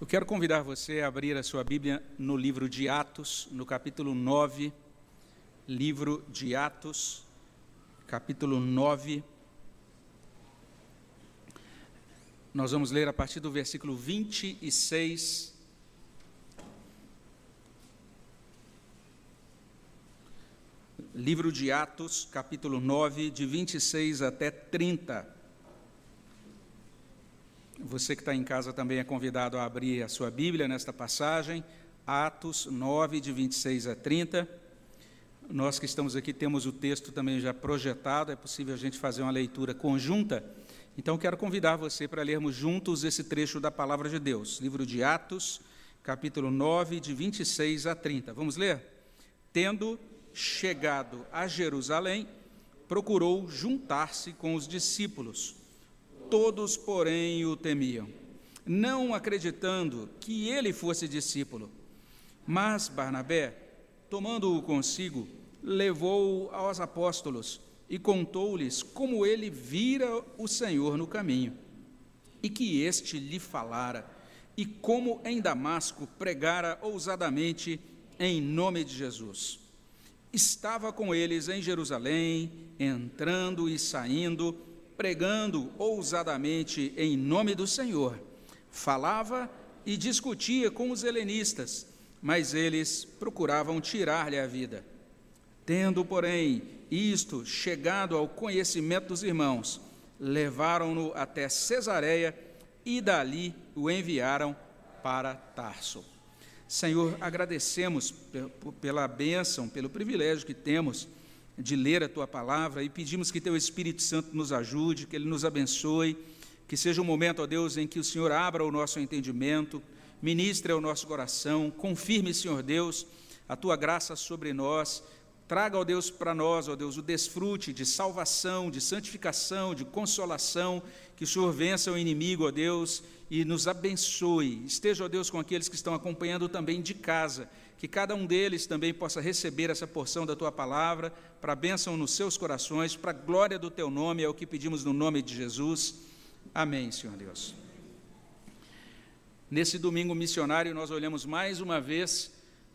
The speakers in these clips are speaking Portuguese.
Eu quero convidar você a abrir a sua Bíblia no livro de Atos, no capítulo 9. Livro de Atos, capítulo 9. Nós vamos ler a partir do versículo 26. Livro de Atos, capítulo 9, de 26 até 30. Você que está em casa também é convidado a abrir a sua Bíblia nesta passagem, Atos 9, de 26 a 30. Nós que estamos aqui temos o texto também já projetado, é possível a gente fazer uma leitura conjunta. Então, quero convidar você para lermos juntos esse trecho da palavra de Deus, livro de Atos, capítulo 9, de 26 a 30. Vamos ler? Tendo chegado a Jerusalém, procurou juntar-se com os discípulos Todos, porém, o temiam, não acreditando que ele fosse discípulo. Mas Barnabé, tomando-o consigo, levou-o aos apóstolos e contou-lhes como ele vira o Senhor no caminho, e que este lhe falara, e como em Damasco pregara ousadamente em nome de Jesus. Estava com eles em Jerusalém, entrando e saindo, pregando ousadamente em nome do Senhor. Falava e discutia com os helenistas, mas eles procuravam tirar-lhe a vida. Tendo, porém, isto chegado ao conhecimento dos irmãos, levaram-no até Cesareia e dali o enviaram para Tarso. Senhor, agradecemos pela bênção, pelo privilégio que temos de ler a tua palavra e pedimos que teu Espírito Santo nos ajude, que ele nos abençoe, que seja um momento, ó Deus, em que o Senhor abra o nosso entendimento, ministre ao nosso coração, confirme, Senhor Deus, a tua graça sobre nós, traga, ó Deus, para nós, ó Deus, o desfrute de salvação, de santificação, de consolação, que o Senhor vença o inimigo, ó Deus, e nos abençoe. Esteja, ó Deus, com aqueles que estão acompanhando também de casa, que cada um deles também possa receber essa porção da tua palavra, para bênção nos seus corações, para a glória do teu nome, é o que pedimos no nome de Jesus. Amém, Senhor Deus. Nesse domingo missionário, nós olhamos mais uma vez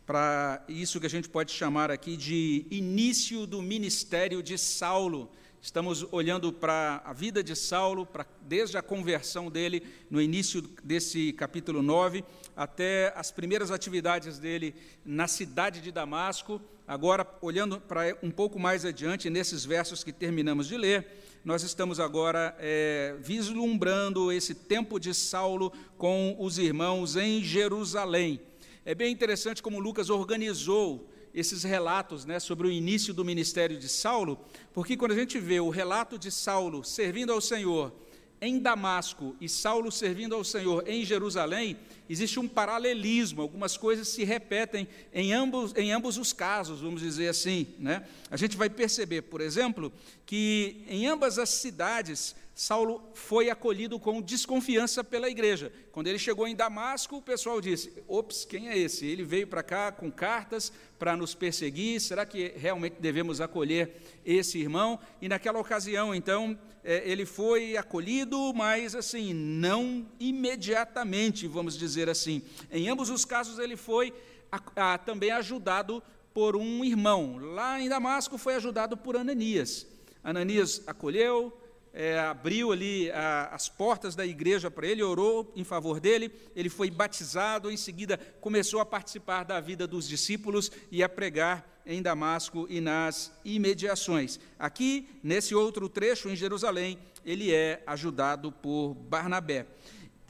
para isso que a gente pode chamar aqui de início do ministério de Saulo. Estamos olhando para a vida de Saulo, para, desde a conversão dele, no início desse capítulo 9, até as primeiras atividades dele na cidade de Damasco, Agora, olhando para um pouco mais adiante, nesses versos que terminamos de ler, nós estamos agora é, vislumbrando esse tempo de Saulo com os irmãos em Jerusalém. É bem interessante como Lucas organizou esses relatos né, sobre o início do ministério de Saulo, porque quando a gente vê o relato de Saulo servindo ao Senhor em Damasco e Saulo servindo ao Senhor em Jerusalém, existe um paralelismo, algumas coisas se repetem em ambos, em ambos os casos, vamos dizer assim. Né? A gente vai perceber, por exemplo, que em ambas as cidades Saulo foi acolhido com desconfiança pela igreja. Quando ele chegou em Damasco, o pessoal disse: Ops, quem é esse? Ele veio para cá com cartas para nos perseguir. Será que realmente devemos acolher esse irmão? E naquela ocasião, então, é, ele foi acolhido, mas assim, não imediatamente, vamos dizer assim. Em ambos os casos, ele foi a, a, também ajudado por um irmão. Lá em Damasco, foi ajudado por Ananias. Ananias acolheu, é, abriu ali a, as portas da igreja para ele, orou em favor dele, ele foi batizado, em seguida começou a participar da vida dos discípulos e a pregar em Damasco e nas imediações. Aqui, nesse outro trecho, em Jerusalém, ele é ajudado por Barnabé.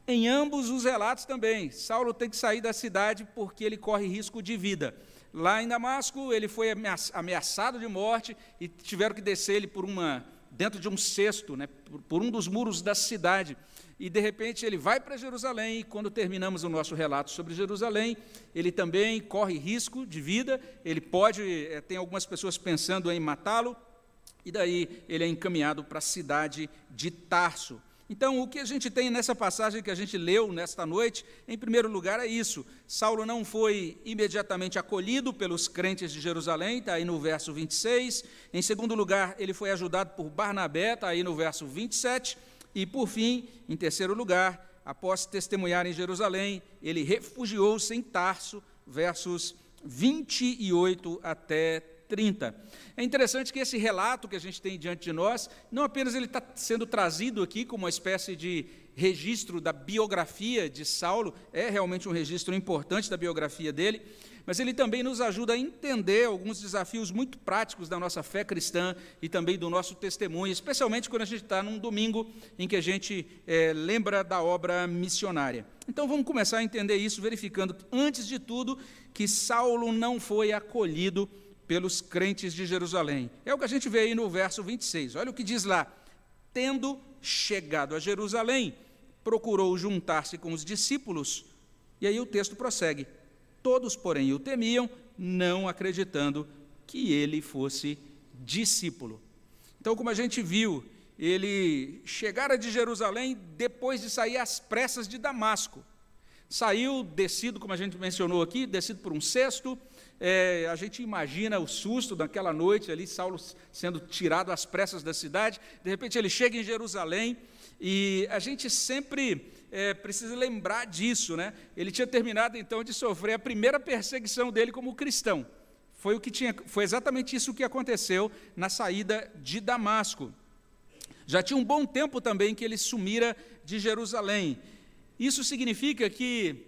Em ambos os relatos também, Saulo tem que sair da cidade porque ele corre risco de vida. Lá em Damasco, ele foi ameaçado de morte e tiveram que descer ele por uma dentro de um cesto, né, por, um dos muros da cidade. E de repente ele vai para Jerusalém, e quando terminamos o nosso relato sobre Jerusalém, ele também corre risco de vida, ele pode, é, tem algumas pessoas pensando em matá-lo, e daí ele é encaminhado para a cidade de Tarso. Então, o que a gente tem nessa passagem que a gente leu nesta noite, em primeiro lugar, é isso. Saulo não foi imediatamente acolhido pelos crentes de Jerusalém, está aí no verso 26. Em segundo lugar, ele foi ajudado por Barnabé, está aí no verso 27. E, por fim, em terceiro lugar, após testemunhar em Jerusalém, ele refugiou-se em Tarso, versos 28 até 30. É interessante que esse relato que a gente tem diante de nós, não apenas ele está sendo trazido aqui como uma espécie de registro da biografia de Saulo, é realmente um registro importante da biografia dele, mas ele também nos ajuda a entender alguns desafios muito práticos da nossa fé cristã e também do nosso testemunho, especialmente quando a gente está num domingo em que a gente é, lembra da obra missionária. Então vamos começar a entender isso, verificando, antes de tudo, que Saulo não foi acolhido pelos crentes de Jerusalém. É o que a gente vê aí no verso 26. Olha o que diz lá: Tendo chegado a Jerusalém, procurou juntar-se com os discípulos. E aí o texto prossegue. Todos, porém, o temiam, não acreditando que ele fosse discípulo. Então, como a gente viu, ele chegara de Jerusalém depois de sair às pressas de Damasco. Saiu descido, como a gente mencionou aqui, descido por um cesto, é, a gente imagina o susto daquela noite ali, Saulo sendo tirado às pressas da cidade. De repente ele chega em Jerusalém e a gente sempre é, precisa lembrar disso, né? Ele tinha terminado então de sofrer a primeira perseguição dele como cristão. Foi o que tinha, foi exatamente isso que aconteceu na saída de Damasco. Já tinha um bom tempo também que ele sumira de Jerusalém. Isso significa que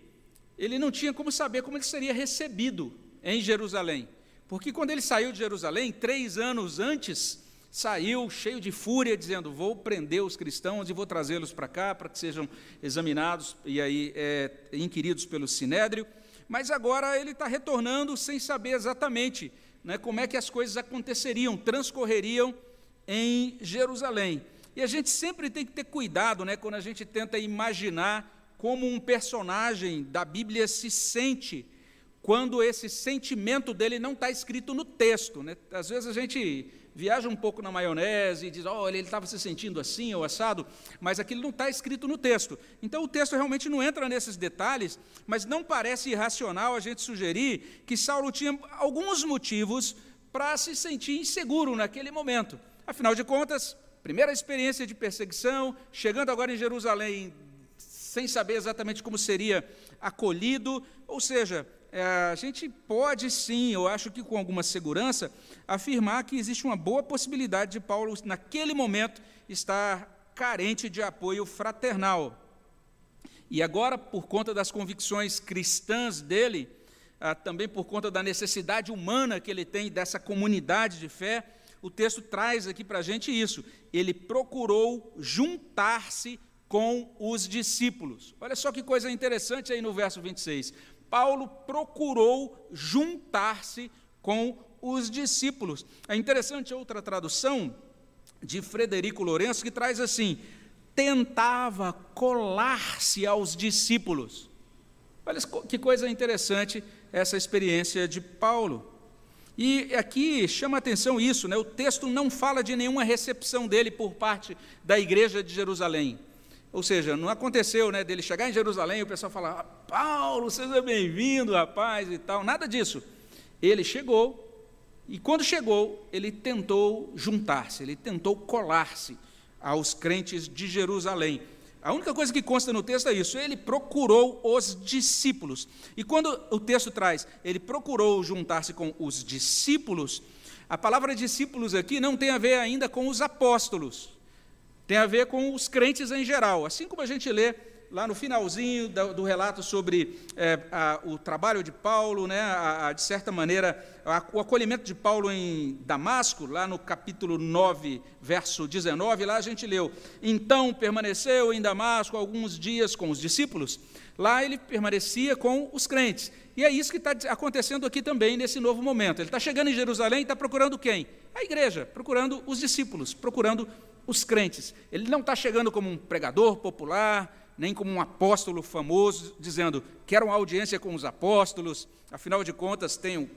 ele não tinha como saber como ele seria recebido em Jerusalém. Porque quando ele saiu de Jerusalém, três anos antes, saiu cheio de fúria, dizendo: Vou prender os cristãos e vou trazê-los para cá para que sejam examinados e aí é, inquiridos pelo sinédrio. Mas agora ele está retornando sem saber exatamente né, como é que as coisas aconteceriam, transcorreriam em Jerusalém. E a gente sempre tem que ter cuidado né, quando a gente tenta imaginar como um personagem da Bíblia se sente quando esse sentimento dele não está escrito no texto. Né? Às vezes a gente viaja um pouco na maionese e diz, olha, ele estava se sentindo assim ou assado, mas aquilo não está escrito no texto. Então o texto realmente não entra nesses detalhes, mas não parece irracional a gente sugerir que Saulo tinha alguns motivos para se sentir inseguro naquele momento. Afinal de contas, primeira experiência de perseguição, chegando agora em Jerusalém sem saber exatamente como seria acolhido, ou seja, a gente pode sim, eu acho que com alguma segurança, afirmar que existe uma boa possibilidade de Paulo, naquele momento, estar carente de apoio fraternal. E agora, por conta das convicções cristãs dele, ah, também por conta da necessidade humana que ele tem dessa comunidade de fé, o texto traz aqui para a gente isso. Ele procurou juntar-se com os discípulos. Olha só que coisa interessante aí no verso 26. Paulo procurou juntar-se com os discípulos. É interessante outra tradução de Frederico Lourenço que traz assim: tentava colar-se aos discípulos. Olha que coisa interessante essa experiência de Paulo. E aqui chama atenção isso, né? o texto não fala de nenhuma recepção dele por parte da igreja de Jerusalém. Ou seja, não aconteceu né, dele chegar em Jerusalém e o pessoal falar, ah, Paulo, seja bem-vindo, rapaz, e tal. Nada disso. Ele chegou, e quando chegou, ele tentou juntar-se, ele tentou colar-se aos crentes de Jerusalém. A única coisa que consta no texto é isso: ele procurou os discípulos. E quando o texto traz, ele procurou juntar-se com os discípulos, a palavra discípulos aqui não tem a ver ainda com os apóstolos tem a ver com os crentes em geral. Assim como a gente lê lá no finalzinho do, relato sobre é, a, o trabalho de Paulo, né, a, a, de certa maneira, o acolhimento de Paulo em Damasco, lá no capítulo 9, verso 19, lá a gente leu: Então permaneceu em Damasco alguns dias com os discípulos. Lá ele permanecia com os crentes. E é isso que está acontecendo aqui também, nesse novo momento. Ele está chegando em Jerusalém e está procurando quem? A igreja, procurando os discípulos, procurando os crentes. Ele não está chegando como um pregador popular, nem como um apóstolo famoso, dizendo, quero uma audiência com os apóstolos, afinal de contas tenho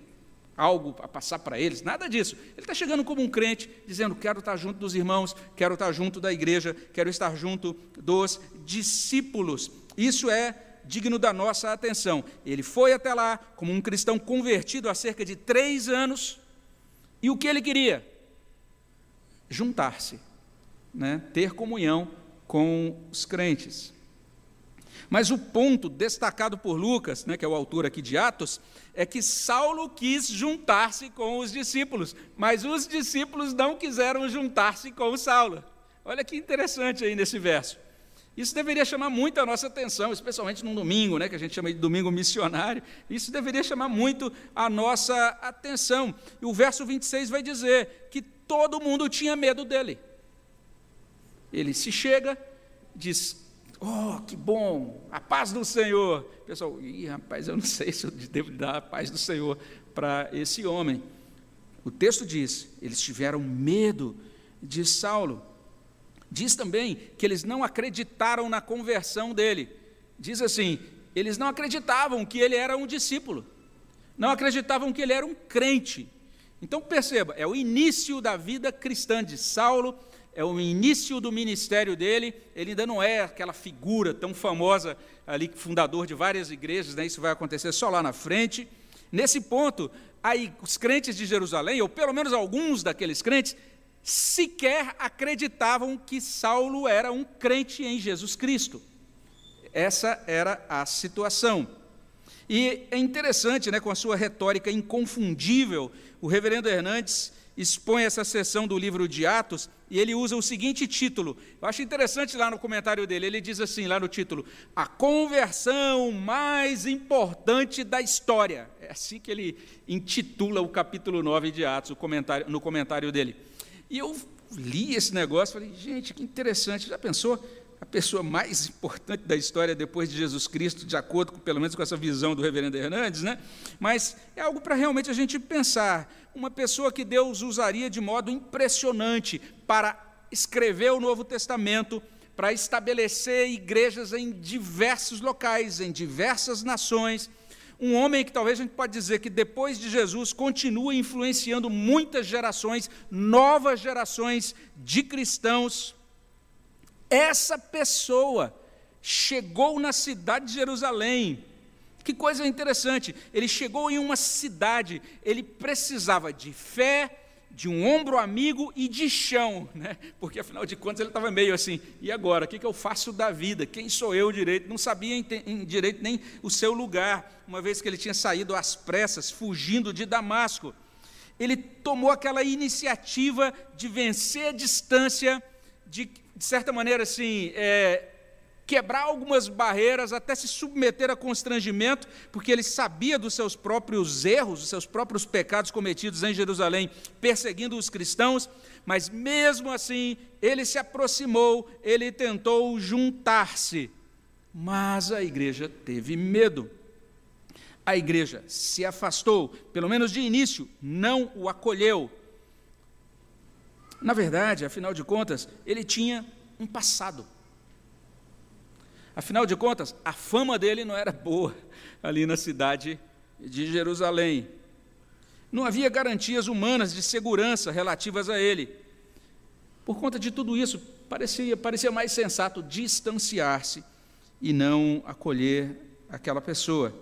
algo a passar para eles, nada disso. Ele está chegando como um crente, dizendo, quero estar junto dos irmãos, quero estar junto da igreja, quero estar junto dos discípulos. Isso é digno da nossa atenção. Ele foi até lá como um cristão convertido há cerca de três anos, e o que ele queria? Juntar-se né, ter comunhão com os crentes. Mas o ponto destacado por Lucas, né, que é o autor aqui de Atos, é que Saulo quis juntar-se com os discípulos, mas os discípulos não quiseram juntar-se com Saulo. Olha que interessante aí nesse verso. Isso deveria chamar muito a nossa atenção, especialmente num domingo, né, que a gente chama de domingo missionário. Isso deveria chamar muito a nossa atenção. E o verso 26 vai dizer que todo mundo tinha medo dele. Ele se chega, diz: Oh, que bom, a paz do Senhor. Pessoal, ih, rapaz, eu não sei se eu devo dar a paz do Senhor para esse homem. O texto diz: eles tiveram medo de Saulo. Diz também que eles não acreditaram na conversão dele. Diz assim: eles não acreditavam que ele era um discípulo, não acreditavam que ele era um crente. Então perceba, é o início da vida cristã de Saulo, é o início do ministério dele. Ele ainda não é aquela figura tão famosa ali, fundador de várias igrejas, né? isso vai acontecer só lá na frente. Nesse ponto, aí os crentes de Jerusalém, ou pelo menos alguns daqueles crentes, sequer acreditavam que Saulo era um crente em Jesus Cristo. Essa era a situação. E é interessante, né, com a sua retórica inconfundível, o reverendo Hernandes expõe essa seção do livro de Atos e ele usa o seguinte título. Eu acho interessante lá no comentário dele. Ele diz assim, lá no título: A conversão mais importante da história. É assim que ele intitula o capítulo 9 de Atos, comentário, no comentário dele. E eu li esse negócio, falei, gente, que interessante. Já pensou? Pessoa mais importante da história depois de Jesus Cristo, de acordo com, pelo menos com essa visão do reverendo Hernandes, né? Mas é algo para realmente a gente pensar. Uma pessoa que Deus usaria de modo impressionante para escrever o Novo Testamento, para estabelecer igrejas em diversos locais, em diversas nações um homem que talvez a gente pode dizer que depois de Jesus continua influenciando muitas gerações, novas gerações de cristãos. Essa pessoa chegou na cidade de Jerusalém. Que coisa interessante, ele chegou em uma cidade, ele precisava de fé, de um ombro amigo e de chão, né? porque afinal de contas ele estava meio assim, e agora, o que, que eu faço da vida? Quem sou eu direito? Não sabia em, direito nem o seu lugar, uma vez que ele tinha saído às pressas, fugindo de Damasco. Ele tomou aquela iniciativa de vencer a distância, de, de certa maneira assim, é, quebrar algumas barreiras, até se submeter a constrangimento, porque ele sabia dos seus próprios erros, dos seus próprios pecados cometidos em Jerusalém, perseguindo os cristãos, mas mesmo assim, ele se aproximou, ele tentou juntar-se, mas a igreja teve medo. A igreja se afastou, pelo menos de início, não o acolheu. Na verdade, afinal de contas, ele tinha um passado. Afinal de contas, a fama dele não era boa ali na cidade de Jerusalém. Não havia garantias humanas de segurança relativas a ele. Por conta de tudo isso, parecia, parecia mais sensato distanciar-se e não acolher aquela pessoa.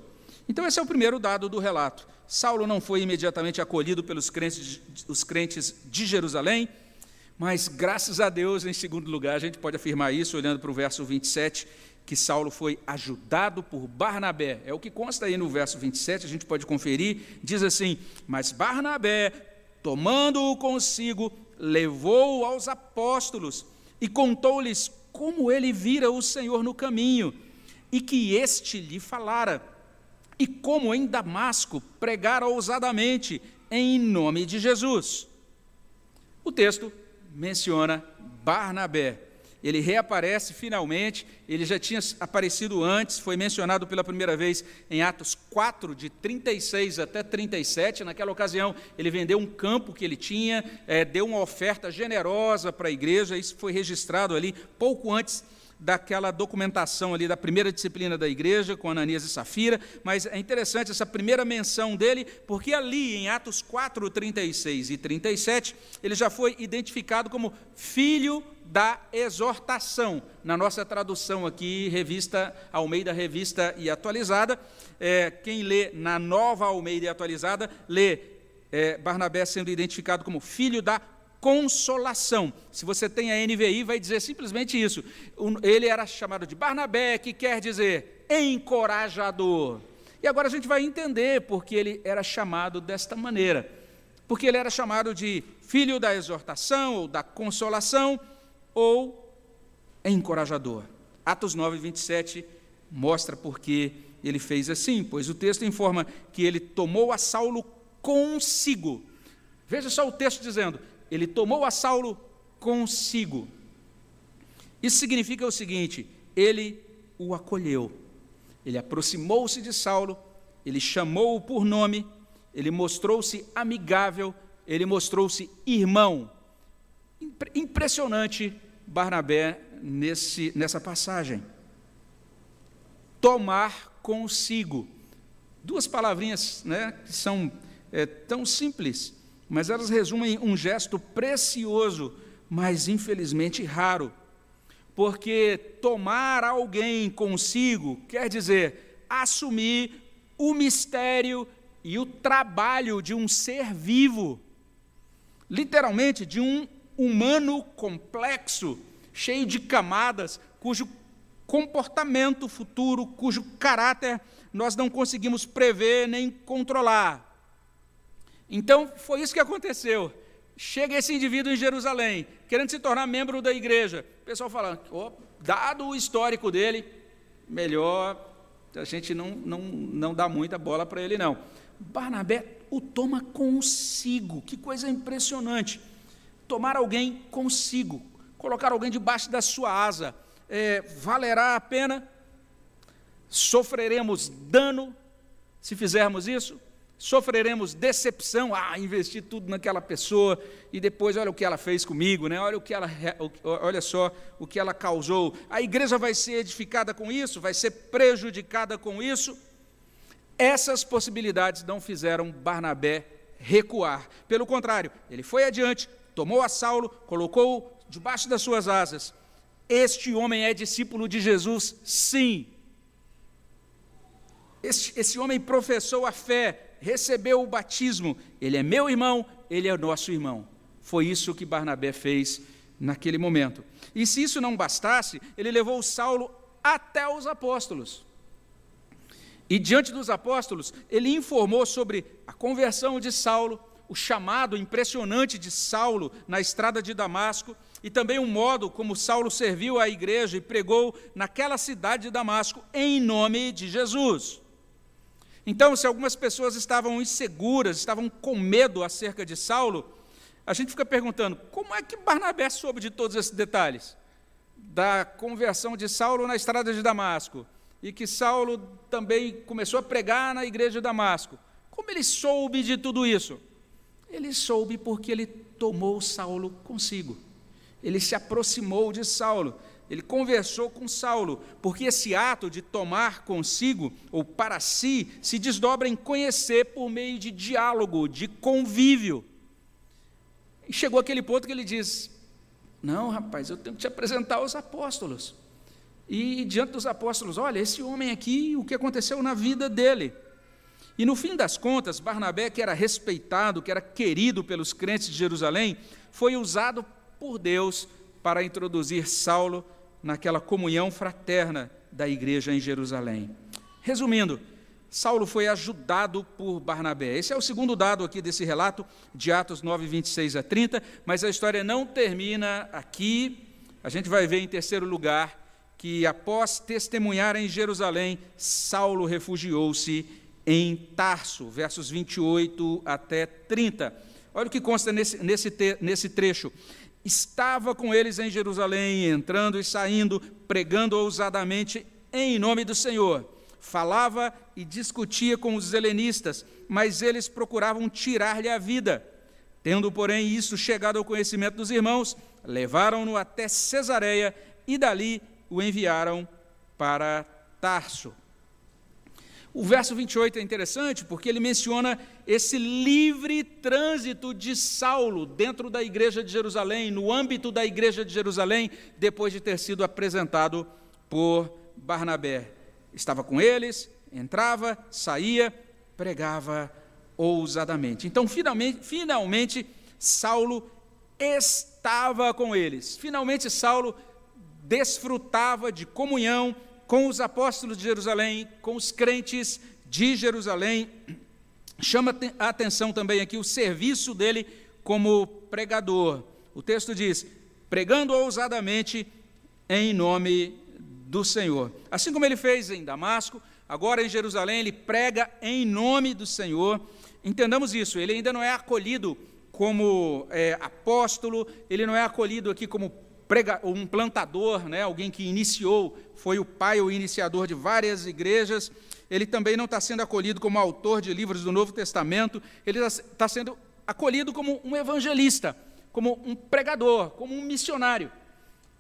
Então, esse é o primeiro dado do relato. Saulo não foi imediatamente acolhido pelos crentes, os crentes de Jerusalém, mas graças a Deus, em segundo lugar, a gente pode afirmar isso olhando para o verso 27, que Saulo foi ajudado por Barnabé. É o que consta aí no verso 27, a gente pode conferir. Diz assim: Mas Barnabé, tomando-o consigo, levou-o aos apóstolos e contou-lhes como ele vira o Senhor no caminho e que este lhe falara, e como em Damasco pregara ousadamente em nome de Jesus. O texto menciona Barnabé ele reaparece finalmente, ele já tinha aparecido antes, foi mencionado pela primeira vez em Atos 4, de 36 até 37. Naquela ocasião, ele vendeu um campo que ele tinha, é, deu uma oferta generosa para a igreja, isso foi registrado ali pouco antes daquela documentação ali da primeira disciplina da igreja, com Ananias e Safira, mas é interessante essa primeira menção dele, porque ali em Atos 4, 36 e 37, ele já foi identificado como filho da exortação. Na nossa tradução aqui, revista Almeida, revista e atualizada, é, quem lê na nova Almeida e atualizada, lê é, Barnabé sendo identificado como filho da consolação. Se você tem a NVI, vai dizer simplesmente isso. Ele era chamado de Barnabé, que quer dizer encorajador. E agora a gente vai entender porque ele era chamado desta maneira. Porque ele era chamado de filho da exortação ou da consolação ou encorajador. Atos 9, 27 mostra porque ele fez assim, pois o texto informa que ele tomou a Saulo consigo. Veja só o texto dizendo: ele tomou a Saulo consigo. Isso significa o seguinte: ele o acolheu, ele aproximou-se de Saulo, ele chamou-o por nome, ele mostrou-se amigável, ele mostrou-se irmão. Impressionante Barnabé nesse, nessa passagem. Tomar consigo. Duas palavrinhas né, que são é, tão simples, mas elas resumem um gesto precioso, mas infelizmente raro. Porque tomar alguém consigo quer dizer assumir o mistério e o trabalho de um ser vivo, literalmente de um humano complexo, cheio de camadas, cujo comportamento futuro, cujo caráter nós não conseguimos prever nem controlar. Então, foi isso que aconteceu. Chega esse indivíduo em Jerusalém, querendo se tornar membro da igreja. O pessoal fala, oh, dado o histórico dele, melhor a gente não, não, não dá muita bola para ele, não. Barnabé o toma consigo, que coisa impressionante. Tomar alguém consigo, colocar alguém debaixo da sua asa, é, valerá a pena? Sofreremos dano se fizermos isso? Sofreremos decepção, ah, investi tudo naquela pessoa e depois olha o que ela fez comigo, né? Olha o que ela, olha só o que ela causou. A igreja vai ser edificada com isso, vai ser prejudicada com isso. Essas possibilidades não fizeram Barnabé recuar. Pelo contrário, ele foi adiante, tomou a Saulo, colocou-o debaixo das suas asas. Este homem é discípulo de Jesus, sim. Esse, esse homem professou a fé, recebeu o batismo, ele é meu irmão, ele é nosso irmão. Foi isso que Barnabé fez naquele momento. E se isso não bastasse, ele levou Saulo até os apóstolos. E diante dos apóstolos, ele informou sobre a conversão de Saulo, o chamado impressionante de Saulo na estrada de Damasco, e também o modo como Saulo serviu à igreja e pregou naquela cidade de Damasco em nome de Jesus. Então, se algumas pessoas estavam inseguras, estavam com medo acerca de Saulo, a gente fica perguntando: como é que Barnabé soube de todos esses detalhes? Da conversão de Saulo na estrada de Damasco, e que Saulo também começou a pregar na igreja de Damasco. Como ele soube de tudo isso? Ele soube porque ele tomou Saulo consigo. Ele se aproximou de Saulo ele conversou com Saulo, porque esse ato de tomar consigo ou para si se desdobra em conhecer por meio de diálogo, de convívio. E chegou aquele ponto que ele diz: Não, rapaz, eu tenho que te apresentar aos apóstolos. E diante dos apóstolos, olha, esse homem aqui, o que aconteceu na vida dele. E no fim das contas, Barnabé, que era respeitado, que era querido pelos crentes de Jerusalém, foi usado por Deus para introduzir Saulo naquela comunhão fraterna da igreja em Jerusalém. Resumindo, Saulo foi ajudado por Barnabé. Esse é o segundo dado aqui desse relato, de Atos 9, 26 a 30, mas a história não termina aqui. A gente vai ver em terceiro lugar que, após testemunhar em Jerusalém, Saulo refugiou-se em Tarso, versos 28 até 30. Olha o que consta nesse, nesse, nesse trecho estava com eles em Jerusalém, entrando e saindo, pregando ousadamente em nome do Senhor. Falava e discutia com os helenistas, mas eles procuravam tirar-lhe a vida. Tendo, porém, isso chegado ao conhecimento dos irmãos, levaram-no até Cesareia e dali o enviaram para Tarso. O verso 28 é interessante porque ele menciona esse livre trânsito de Saulo dentro da igreja de Jerusalém, no âmbito da igreja de Jerusalém, depois de ter sido apresentado por Barnabé. Estava com eles, entrava, saía, pregava ousadamente. Então, finalmente, finalmente Saulo estava com eles. Finalmente, Saulo desfrutava de comunhão com os apóstolos de Jerusalém, com os crentes de Jerusalém. Chama a atenção também aqui o serviço dele como pregador. O texto diz: pregando ousadamente em nome do Senhor. Assim como ele fez em Damasco, agora em Jerusalém, ele prega em nome do Senhor. Entendamos isso, ele ainda não é acolhido como é, apóstolo, ele não é acolhido aqui como prega, um plantador, né, alguém que iniciou, foi o pai ou iniciador de várias igrejas. Ele também não está sendo acolhido como autor de livros do Novo Testamento, ele está sendo acolhido como um evangelista, como um pregador, como um missionário.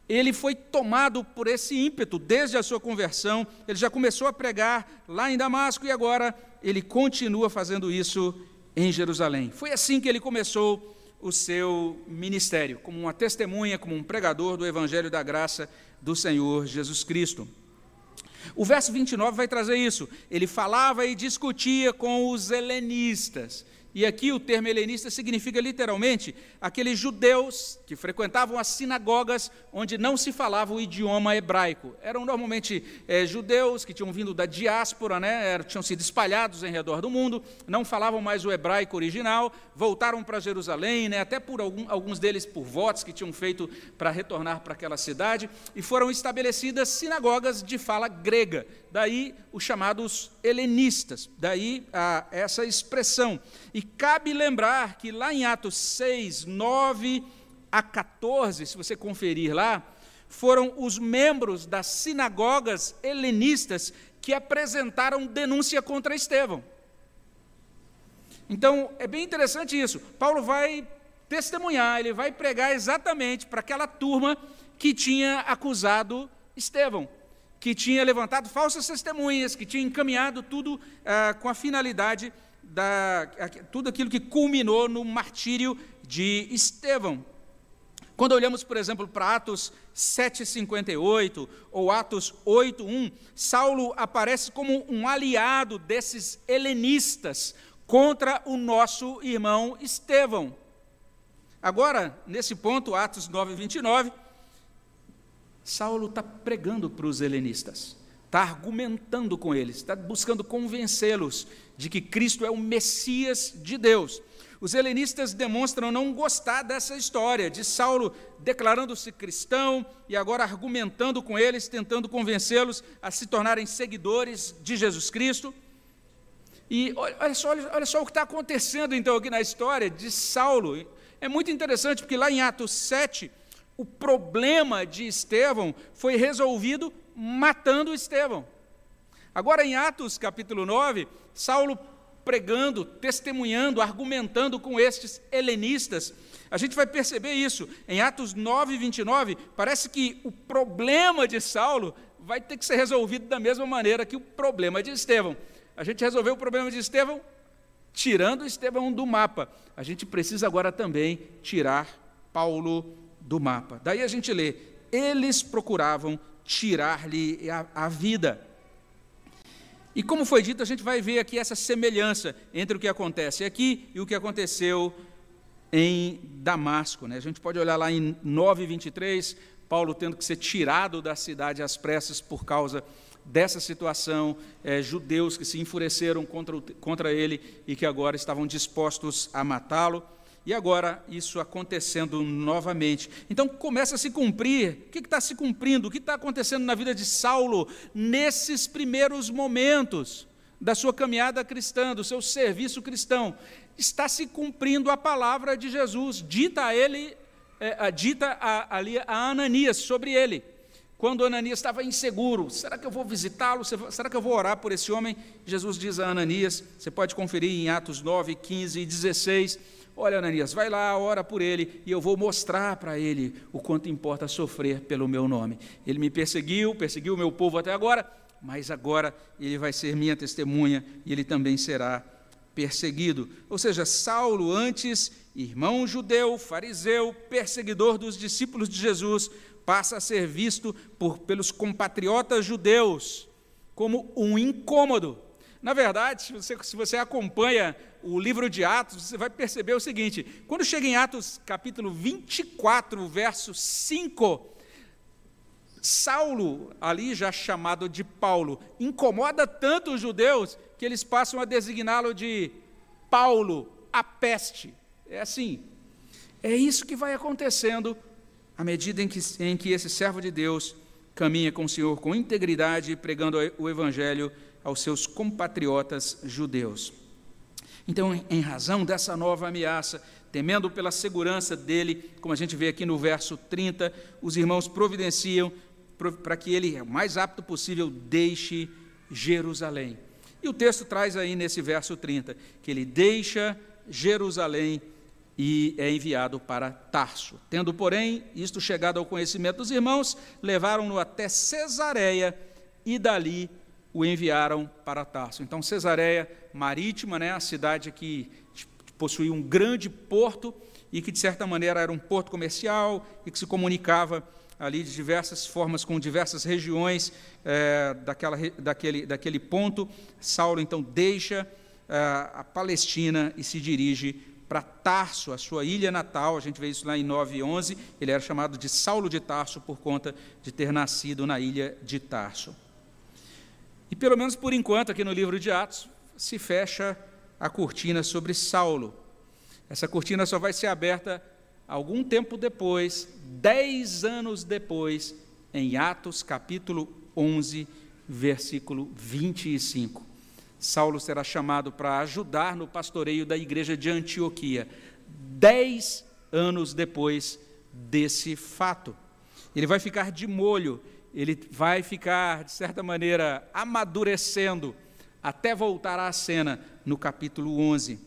Ele foi tomado por esse ímpeto desde a sua conversão, ele já começou a pregar lá em Damasco e agora ele continua fazendo isso em Jerusalém. Foi assim que ele começou o seu ministério, como uma testemunha, como um pregador do Evangelho da graça do Senhor Jesus Cristo. O verso 29 vai trazer isso. Ele falava e discutia com os helenistas. E aqui o termo helenista significa literalmente aqueles judeus que frequentavam as sinagogas onde não se falava o idioma hebraico. Eram normalmente é, judeus que tinham vindo da diáspora, né, tinham sido espalhados em redor do mundo, não falavam mais o hebraico original, voltaram para Jerusalém, né, até por algum, alguns deles por votos que tinham feito para retornar para aquela cidade, e foram estabelecidas sinagogas de fala grega daí os chamados helenistas, daí a, essa expressão. E cabe lembrar que lá em Atos 6, 9 a 14, se você conferir lá, foram os membros das sinagogas helenistas que apresentaram denúncia contra Estevão. Então, é bem interessante isso. Paulo vai testemunhar, ele vai pregar exatamente para aquela turma que tinha acusado Estevão que tinha levantado falsas testemunhas, que tinha encaminhado tudo ah, com a finalidade da tudo aquilo que culminou no martírio de Estevão. Quando olhamos, por exemplo, para Atos 7:58 ou Atos 8:1, Saulo aparece como um aliado desses helenistas contra o nosso irmão Estevão. Agora, nesse ponto, Atos 9:29, Saulo está pregando para os helenistas, está argumentando com eles, está buscando convencê-los de que Cristo é o Messias de Deus. Os helenistas demonstram não gostar dessa história, de Saulo declarando-se cristão e agora argumentando com eles, tentando convencê-los a se tornarem seguidores de Jesus Cristo. E olha só, olha só o que está acontecendo então aqui na história de Saulo. É muito interessante, porque lá em Atos 7, o problema de Estevão foi resolvido matando Estevão. Agora, em Atos capítulo 9, Saulo pregando, testemunhando, argumentando com estes helenistas, a gente vai perceber isso. Em Atos 9, 29, parece que o problema de Saulo vai ter que ser resolvido da mesma maneira que o problema de Estevão. A gente resolveu o problema de Estevão tirando Estevão do mapa. A gente precisa agora também tirar Paulo do mapa. Daí a gente lê: eles procuravam tirar-lhe a, a vida. E como foi dito, a gente vai ver aqui essa semelhança entre o que acontece aqui e o que aconteceu em Damasco. Né? A gente pode olhar lá em 9,23, Paulo tendo que ser tirado da cidade às pressas por causa dessa situação, é, judeus que se enfureceram contra, contra ele e que agora estavam dispostos a matá-lo e agora isso acontecendo novamente. Então começa a se cumprir. O que está se cumprindo? O que está acontecendo na vida de Saulo nesses primeiros momentos da sua caminhada cristã, do seu serviço cristão? Está se cumprindo a palavra de Jesus, dita a ele, é, dita a, ali a Ananias sobre ele. Quando Ananias estava inseguro, será que eu vou visitá-lo? Será que eu vou orar por esse homem? Jesus diz a Ananias, você pode conferir em Atos 9, 15 e 16 Olha, Ananias, vai lá, ora por ele, e eu vou mostrar para ele o quanto importa sofrer pelo meu nome. Ele me perseguiu, perseguiu o meu povo até agora, mas agora ele vai ser minha testemunha e ele também será perseguido. Ou seja, Saulo, antes irmão judeu, fariseu, perseguidor dos discípulos de Jesus, passa a ser visto por, pelos compatriotas judeus como um incômodo, Na verdade, se você, se você acompanha o livro de Atos, você vai perceber o seguinte: quando chega em Atos capítulo 24, verso 5, Saulo, ali já chamado de Paulo, incomoda tanto os judeus que eles passam a designá-lo de Paulo, a peste. É assim. É isso que vai acontecendo à medida em que, em que esse servo de Deus caminha com o Senhor com integridade, pregando o Evangelho aos seus compatriotas judeus. Então, em razão dessa nova ameaça, temendo pela segurança dele, como a gente vê aqui no verso 30, os irmãos providenciam para que ele, o mais apto possível, deixe Jerusalém. E o texto traz aí nesse verso 30 que ele deixa Jerusalém e é enviado para Tarso. Tendo, porém, isto chegado ao conhecimento dos irmãos, levaram-no até Cesareia e dali o enviaram para Tarso. Então, Cesareia marítima, né, a cidade que possuía um grande porto e que, de certa maneira, era um porto comercial e que se comunicava ali de diversas formas com diversas regiões é, daquela, daquele, daquele ponto. Saulo, então, deixa é, a Palestina e se dirige para Tarso, a sua ilha natal, a gente vê isso lá em 9 e 11, ele era chamado de Saulo de Tarso por conta de ter nascido na ilha de Tarso. E pelo menos por enquanto, aqui no livro de Atos, se fecha a cortina sobre Saulo. Essa cortina só vai ser aberta algum tempo depois, dez anos depois, em Atos capítulo 11, versículo 25. Saulo será chamado para ajudar no pastoreio da igreja de Antioquia, dez anos depois desse fato. Ele vai ficar de molho, ele vai ficar, de certa maneira, amadurecendo, até voltar à cena no capítulo 11.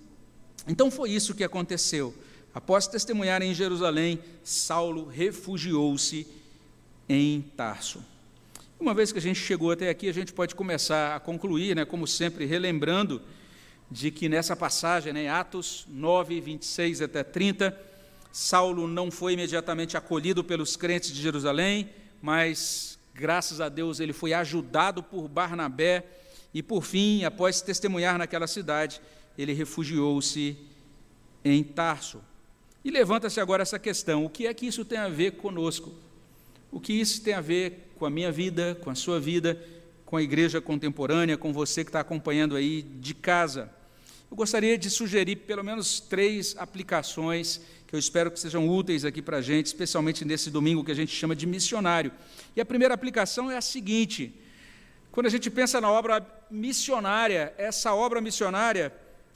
Então foi isso que aconteceu. Após testemunhar em Jerusalém, Saulo refugiou-se em Tarso. Uma vez que a gente chegou até aqui, a gente pode começar a concluir, né, como sempre, relembrando de que nessa passagem, né, Atos 9, 26 até 30, Saulo não foi imediatamente acolhido pelos crentes de Jerusalém, mas, graças a Deus, ele foi ajudado por Barnabé e, por fim, após testemunhar naquela cidade, ele refugiou-se em Tarso. E levanta-se agora essa questão: o que é que isso tem a ver conosco? O que isso tem a ver com a minha vida, com a sua vida, com a igreja contemporânea, com você que está acompanhando aí de casa. Eu gostaria de sugerir pelo menos três aplicações eu espero que sejam úteis aqui para a gente, especialmente nesse domingo que a gente chama de missionário. E a primeira aplicação é a seguinte: quando a gente pensa na obra missionária, essa obra missionária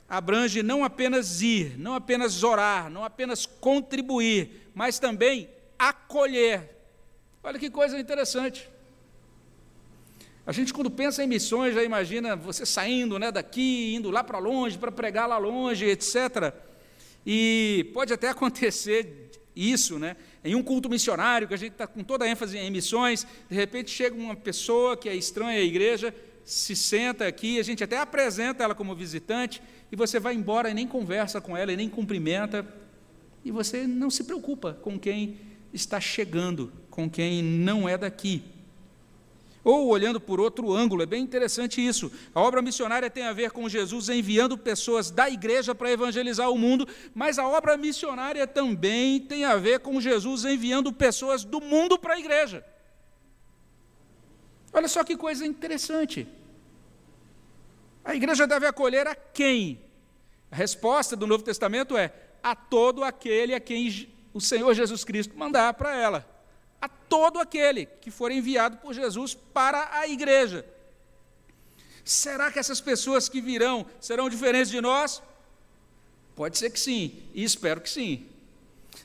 abrange não apenas ir, não apenas orar, não apenas contribuir, mas também acolher. Olha que coisa interessante. A gente, quando pensa em missões, já imagina você saindo né, daqui, indo lá para longe, para pregar lá longe, etc. E pode até acontecer isso, né? Em um culto missionário, que a gente está com toda a ênfase em missões, de repente chega uma pessoa que é estranha à igreja, se senta aqui, a gente até apresenta ela como visitante, e você vai embora e nem conversa com ela, e nem cumprimenta, e você não se preocupa com quem está chegando com quem não é daqui. Ou olhando por outro ângulo, é bem interessante isso. A obra missionária tem a ver com Jesus enviando pessoas da igreja para evangelizar o mundo, mas a obra missionária também tem a ver com Jesus enviando pessoas do mundo para a igreja. Olha só que coisa interessante. A igreja deve acolher a quem? A resposta do Novo Testamento é: a todo aquele a quem o Senhor Jesus Cristo mandar para ela a todo aquele que for enviado por Jesus para a igreja. Será que essas pessoas que virão serão diferentes de nós? Pode ser que sim, e espero que sim.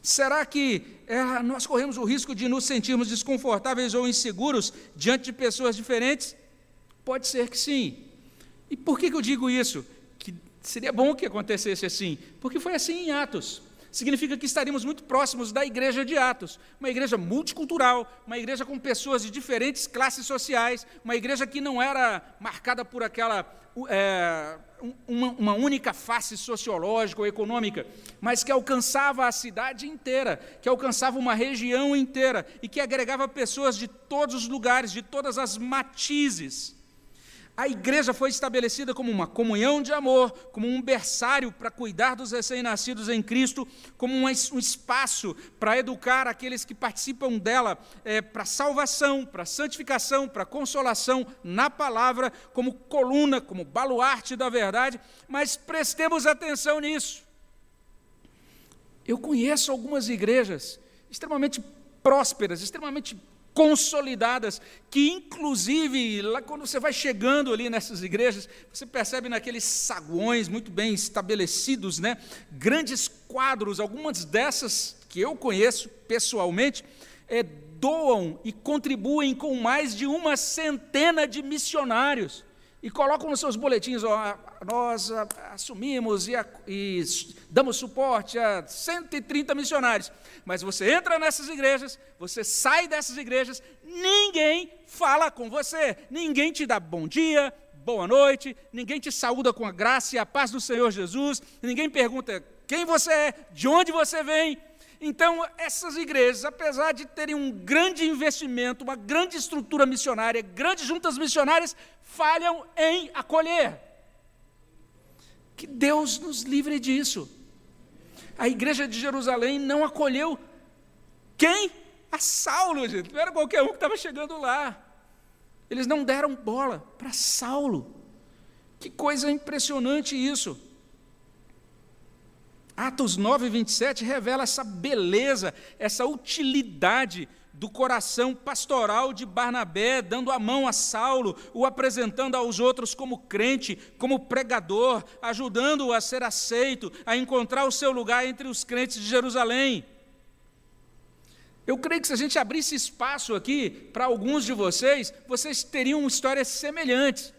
Será que é, nós corremos o risco de nos sentirmos desconfortáveis ou inseguros diante de pessoas diferentes? Pode ser que sim. E por que, que eu digo isso? Que seria bom que acontecesse assim, porque foi assim em Atos significa que estaríamos muito próximos da igreja de Atos, uma igreja multicultural, uma igreja com pessoas de diferentes classes sociais, uma igreja que não era marcada por aquela é, uma, uma, única face sociológica ou econômica, mas que alcançava a cidade inteira, que alcançava uma região inteira e que agregava pessoas de todos os lugares, de todas as matizes. A igreja foi estabelecida como uma comunhão de amor, como um berçário para cuidar dos recém-nascidos em Cristo, como um, espaço para educar aqueles que participam dela é, para salvação, para santificação, para consolação na palavra, como coluna, como baluarte da verdade. Mas prestemos atenção nisso. Eu conheço algumas igrejas extremamente prósperas, extremamente consolidadas, que inclusive, lá quando você vai chegando ali nessas igrejas, você percebe naqueles saguões muito bem estabelecidos, né? grandes quadros, algumas dessas que eu conheço pessoalmente, é, doam e contribuem com mais de uma centena de missionários e colocam nos seus boletins, ó, nós assumimos e, e, damos suporte a 130 missionários. Mas você entra nessas igrejas, você sai dessas igrejas, ninguém fala com você, ninguém te dá bom dia, boa noite, ninguém te saúda com a graça e a paz do Senhor Jesus, ninguém pergunta quem você é, de onde você vem. Então, essas igrejas, apesar de terem um grande investimento, uma grande estrutura missionária, grandes juntas missionárias, falham em acolher. Que Deus nos livre disso. A igreja de Jerusalém não acolheu quem? A Saulo, gente. Não era qualquer um que estava chegando lá. Eles não deram bola para Saulo. Que coisa impressionante isso. Atos 9, 27 revela essa beleza, essa utilidade do coração pastoral de Barnabé, dando a mão a Saulo, o apresentando aos outros como crente, como pregador, ajudando-o a ser aceito, a encontrar o seu lugar entre os crentes de Jerusalém. Eu creio que se a gente abrisse espaço aqui para alguns de vocês, vocês teriam histórias semelhantes.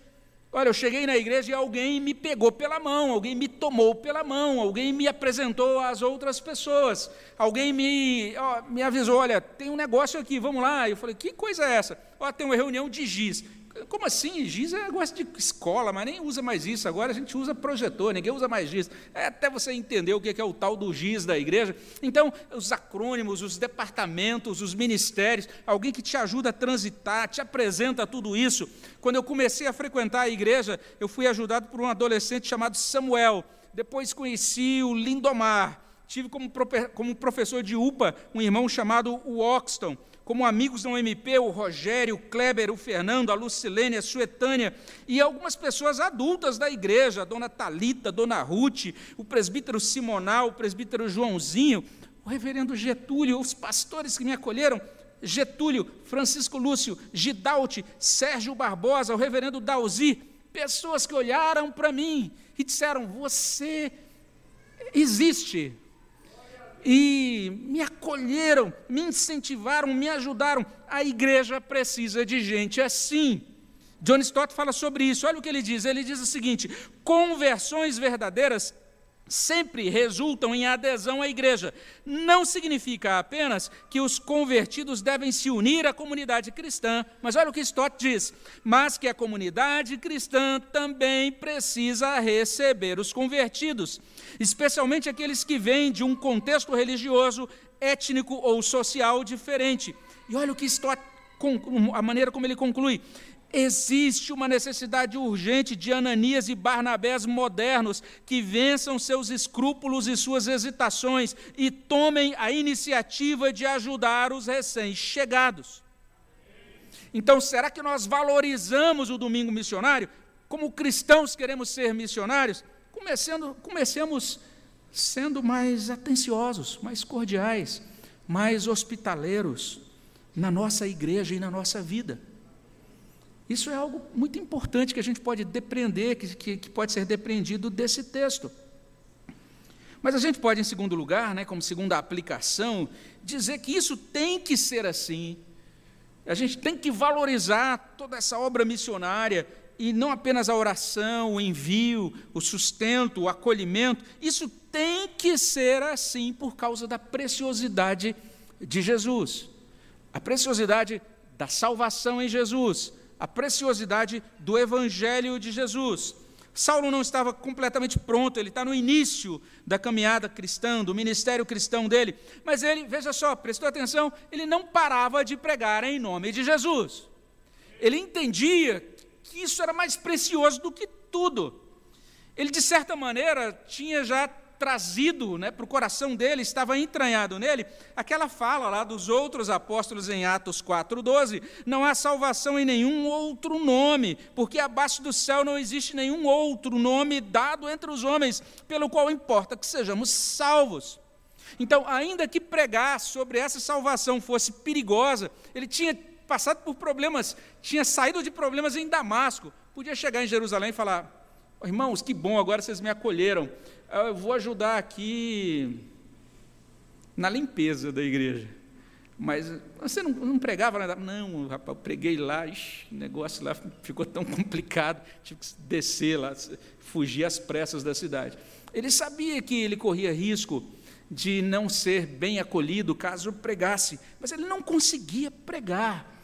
Olha, eu cheguei na igreja e alguém me pegou pela mão, alguém me tomou pela mão, alguém me apresentou às outras pessoas, alguém me, ó, me avisou: olha, tem um negócio aqui, vamos lá. Eu falei: que coisa é essa? Ó, tem uma reunião de giz. Como assim? Giz é negócio de escola, mas nem usa mais isso. Agora a gente usa projetor, ninguém usa mais giz. É até você entender o que é o tal do giz da igreja. Então, os acrônimos, os departamentos, os ministérios, alguém que te ajuda a transitar, te apresenta tudo isso. Quando eu comecei a frequentar a igreja, eu fui ajudado por um adolescente chamado Samuel. Depois conheci o Lindomar. Tive como, como professor de UPA um irmão chamado Oxton como amigos da UMP, o Rogério, o Kleber, o Fernando, a Lucilene, a Suetânia, e algumas pessoas adultas da igreja, a dona Talita, a dona Ruth, o presbítero Simonal, o presbítero Joãozinho, o reverendo Getúlio, os pastores que me acolheram, Getúlio, Francisco Lúcio, Gidalte, Sérgio Barbosa, o reverendo Dalzi, pessoas que olharam para mim e disseram: Você existe, e me acolheram, me incentivaram, me ajudaram. A igreja precisa de gente assim. John Stott fala sobre isso. Olha o que ele diz. Ele diz o seguinte: conversões verdadeiras sempre resultam em adesão à igreja. Não significa apenas que os convertidos devem se unir à comunidade cristã, mas olha o que Stott diz: mas que a comunidade cristã também precisa receber os convertidos, especialmente aqueles que vêm de um contexto religioso, étnico ou social diferente. E olha o que Stott a maneira como ele conclui: Existe uma necessidade urgente de Ananias e Barnabés modernos que vençam seus escrúpulos e suas hesitações e tomem a iniciativa de ajudar os recém-chegados. Então, será que nós valorizamos o domingo missionário? Como cristãos queremos ser missionários? Comecendo, comecemos sendo mais atenciosos, mais cordiais, mais hospitaleiros na nossa igreja e na nossa vida. Isso é algo muito importante que a gente pode depreender, que, que, que, pode ser depreendido desse texto. Mas a gente pode, em segundo lugar, né, como segunda aplicação, dizer que isso tem que ser assim. A gente tem que valorizar toda essa obra missionária e não apenas a oração, o envio, o sustento, o acolhimento. Isso tem que ser assim por causa da preciosidade de Jesus. A preciosidade da salvação em Jesus, a preciosidade do Evangelho de Jesus. Saulo não estava completamente pronto, ele está no início da caminhada cristã, do ministério cristão dele, mas ele, veja só, prestou atenção, ele não parava de pregar em nome de Jesus. Ele entendia que isso era mais precioso do que tudo. Ele, de certa maneira, tinha já trazido né, para o coração dele, estava entranhado nele, aquela fala lá dos outros apóstolos em Atos 4,12: não há salvação em nenhum outro nome, porque abaixo do céu não existe nenhum outro nome dado entre os homens, pelo qual importa que sejamos salvos. Então, ainda que pregar sobre essa salvação fosse perigosa, ele tinha passado por problemas, tinha saído de problemas em Damasco, podia chegar em Jerusalém e falar: irmãos, que bom, agora vocês me acolheram eu vou ajudar aqui na limpeza da igreja. Mas você não, não pregava nada? Não, rapaz, eu preguei lá, o negócio lá ficou tão complicado, tive que descer lá, fugir às pressas da cidade. Ele sabia que ele corria risco de não ser bem acolhido caso pregasse, mas ele não conseguia pregar.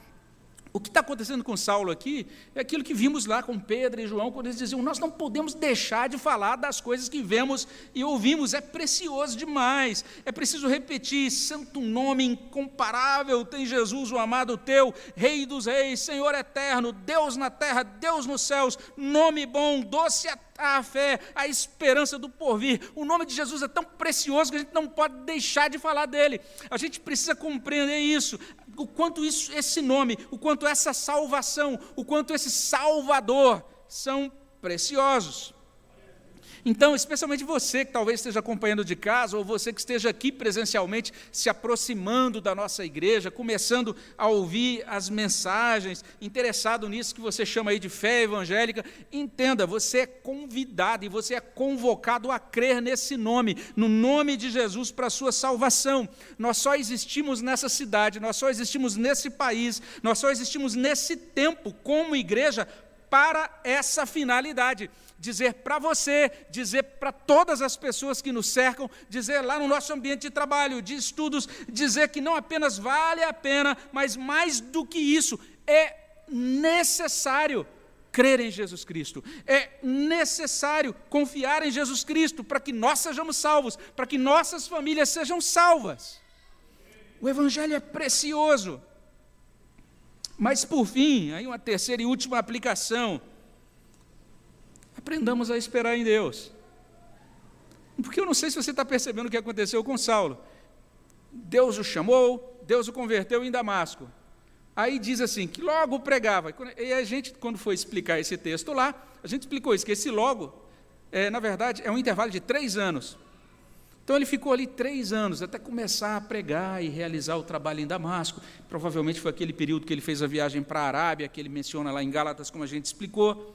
O que está acontecendo com Saulo aqui é aquilo que vimos lá com Pedro e João, quando eles diziam: Nós não podemos deixar de falar das coisas que vemos e ouvimos, é precioso demais. É preciso repetir: Santo nome incomparável tem Jesus, o amado teu, Rei dos Reis, Senhor eterno, Deus na terra, Deus nos céus, nome bom, doce a fé, a esperança do porvir. O nome de Jesus é tão precioso que a gente não pode deixar de falar dele. A gente precisa compreender isso o quanto isso, esse nome, o quanto essa salvação, o quanto esse Salvador são preciosos. Então, especialmente você que talvez esteja acompanhando de casa, ou você que esteja aqui presencialmente, se aproximando da nossa igreja, começando a ouvir as mensagens, interessado nisso que você chama aí de fé evangélica, entenda, você é convidado e você é convocado a crer nesse nome, no nome de Jesus para a sua salvação. Nós só existimos nessa cidade, nós só existimos nesse país, nós só existimos nesse tempo como igreja para essa finalidade dizer para você, dizer para todas as pessoas que nos cercam, dizer lá no nosso ambiente de trabalho, de estudos, dizer que não apenas vale a pena, mas mais do que isso, é necessário crer em Jesus Cristo. É necessário confiar em Jesus Cristo para que nós sejamos salvos, para que nossas famílias sejam salvas. O Evangelho é precioso. Mas, por fim, aí uma terceira e última aplicação Aprendamos a esperar em Deus. Porque eu não sei se você está percebendo o que aconteceu com Saulo. Deus o chamou, Deus o converteu em Damasco. Aí diz assim, que logo pregava. E a gente, quando foi explicar esse texto lá, a gente explicou isso, que esse logo, é, na verdade, é um intervalo de três anos. Então ele ficou ali três anos, até começar a pregar e realizar o trabalho em Damasco. Provavelmente foi aquele período que ele fez a viagem para a Arábia, que ele menciona lá em Gálatas, como a gente explicou.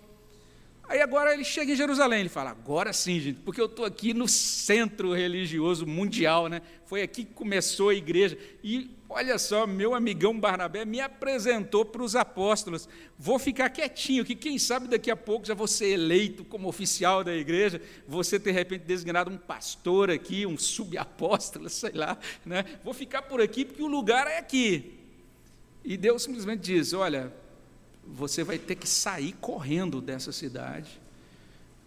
Aí agora ele chega em Jerusalém, ele fala: agora sim, gente, porque eu estou aqui no centro religioso mundial, né? Foi aqui que começou a igreja. E olha só, meu amigão Barnabé me apresentou para os apóstolos. Vou ficar quietinho, que quem sabe daqui a pouco já vou ser eleito como oficial da igreja, você de repente designado um pastor aqui, um subapóstolo, sei lá, né? Vou ficar por aqui porque o lugar é aqui. E Deus simplesmente diz: olha você vai ter que sair correndo dessa cidade.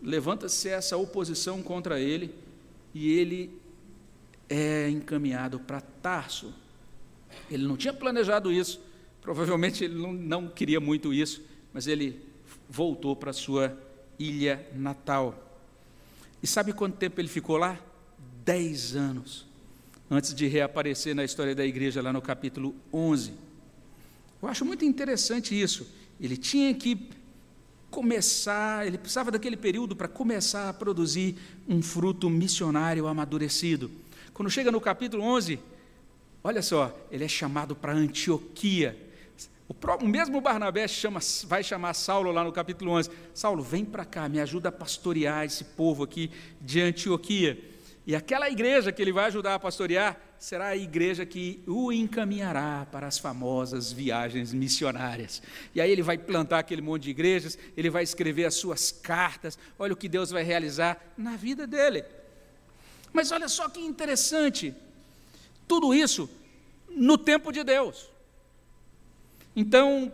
Levanta-se essa oposição contra ele e ele é encaminhado para Tarso. Ele não tinha planejado isso, provavelmente ele não, não queria muito isso, mas ele voltou para sua ilha natal. E sabe quanto tempo ele ficou lá? Dez anos, antes de reaparecer na história da igreja, lá no capítulo 11. Eu acho muito interessante isso. Ele tinha que começar, ele precisava daquele período para começar a produzir um fruto missionário amadurecido. Quando chega no capítulo 11, olha só, ele é chamado para Antioquia. O, mesmo Barnabé chama, vai chamar Saulo lá no capítulo 11: Saulo, vem para cá, me ajuda a pastorear esse povo aqui de Antioquia. E aquela igreja que ele vai ajudar a pastorear será a igreja que o encaminhará para as famosas viagens missionárias. E aí ele vai plantar aquele monte de igrejas, ele vai escrever as suas cartas, olha o que Deus vai realizar na vida dele. Mas olha só que interessante, tudo isso no tempo de Deus. Então,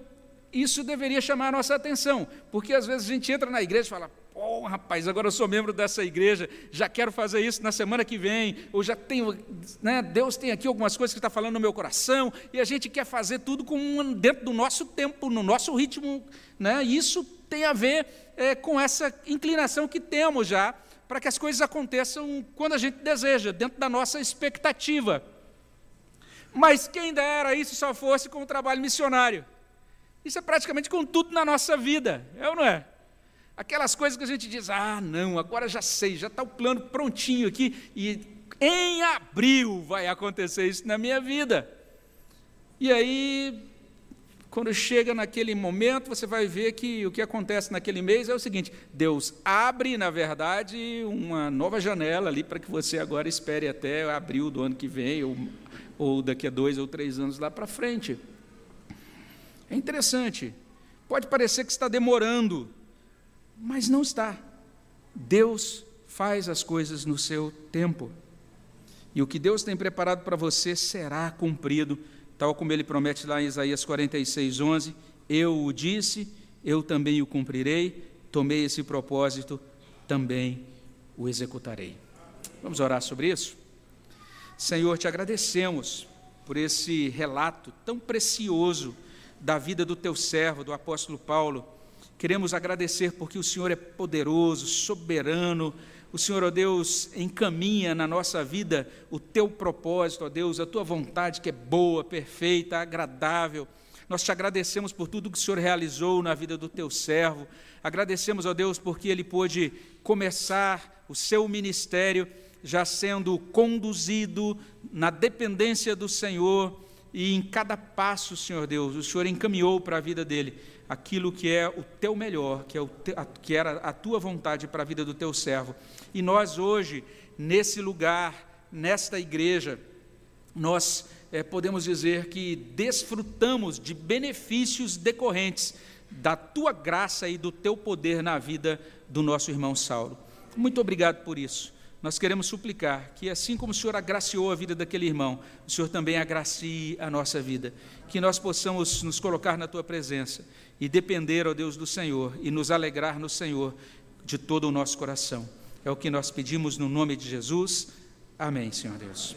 isso deveria chamar a nossa atenção, porque às vezes a gente entra na igreja e fala: oh, rapaz, agora eu sou membro dessa igreja, já quero fazer isso na semana que vem, ou já tenho, né, Deus tem aqui algumas coisas que está falando no meu coração, e a gente quer fazer tudo com, dentro do nosso tempo, no nosso ritmo, né, isso tem a ver é, com essa inclinação que temos já, para que as coisas aconteçam quando a gente deseja, dentro da nossa expectativa. Mas quem dera isso só fosse com o trabalho missionário. Isso é praticamente com tudo na nossa vida, é ou não é? Aquelas coisas que a gente diz, ah, não, agora já sei, já está o plano prontinho aqui, e em abril vai acontecer isso na minha vida. E aí, quando chega naquele momento, você vai ver que o que acontece naquele mês é o seguinte: Deus abre, na verdade, uma nova janela ali para que você agora espere até abril do ano que vem, ou, ou daqui a dois ou três anos lá para frente. É interessante. Pode parecer que está demorando, mas não está. Deus faz as coisas no seu tempo. E o que Deus tem preparado para você será cumprido, tal como ele promete lá em Isaías 46, 11: Eu o disse, eu também o cumprirei, tomei esse propósito, também o executarei. Vamos orar sobre isso? Senhor, te agradecemos por esse relato tão precioso da vida do teu servo, do apóstolo Paulo. Queremos agradecer porque o Senhor é poderoso, soberano. O Senhor, ó Deus, encaminha na nossa vida o teu propósito, ó Deus, a tua vontade que é boa, perfeita, agradável. Nós te agradecemos por tudo que o Senhor realizou na vida do teu servo. Agradecemos, ó Deus, porque ele pôde começar o seu ministério já sendo conduzido na dependência do Senhor e em cada passo, Senhor Deus, o Senhor encaminhou para a vida dele aquilo que é o teu melhor, que, é te, a, que era a tua vontade para a vida do teu servo. E nós hoje, nesse lugar, nesta igreja, nós é, podemos dizer que desfrutamos de benefícios decorrentes da tua graça e do teu poder na vida do nosso irmão Saulo. Muito obrigado por isso nós queremos suplicar que, assim como o Senhor agraciou a vida daquele irmão, o Senhor também agracie a nossa vida. Que nós possamos nos colocar na tua presença e depender, ó Deus, do Senhor e nos alegrar no Senhor de todo o nosso coração. É o que nós pedimos no nome de Jesus. Amém, Senhor Deus.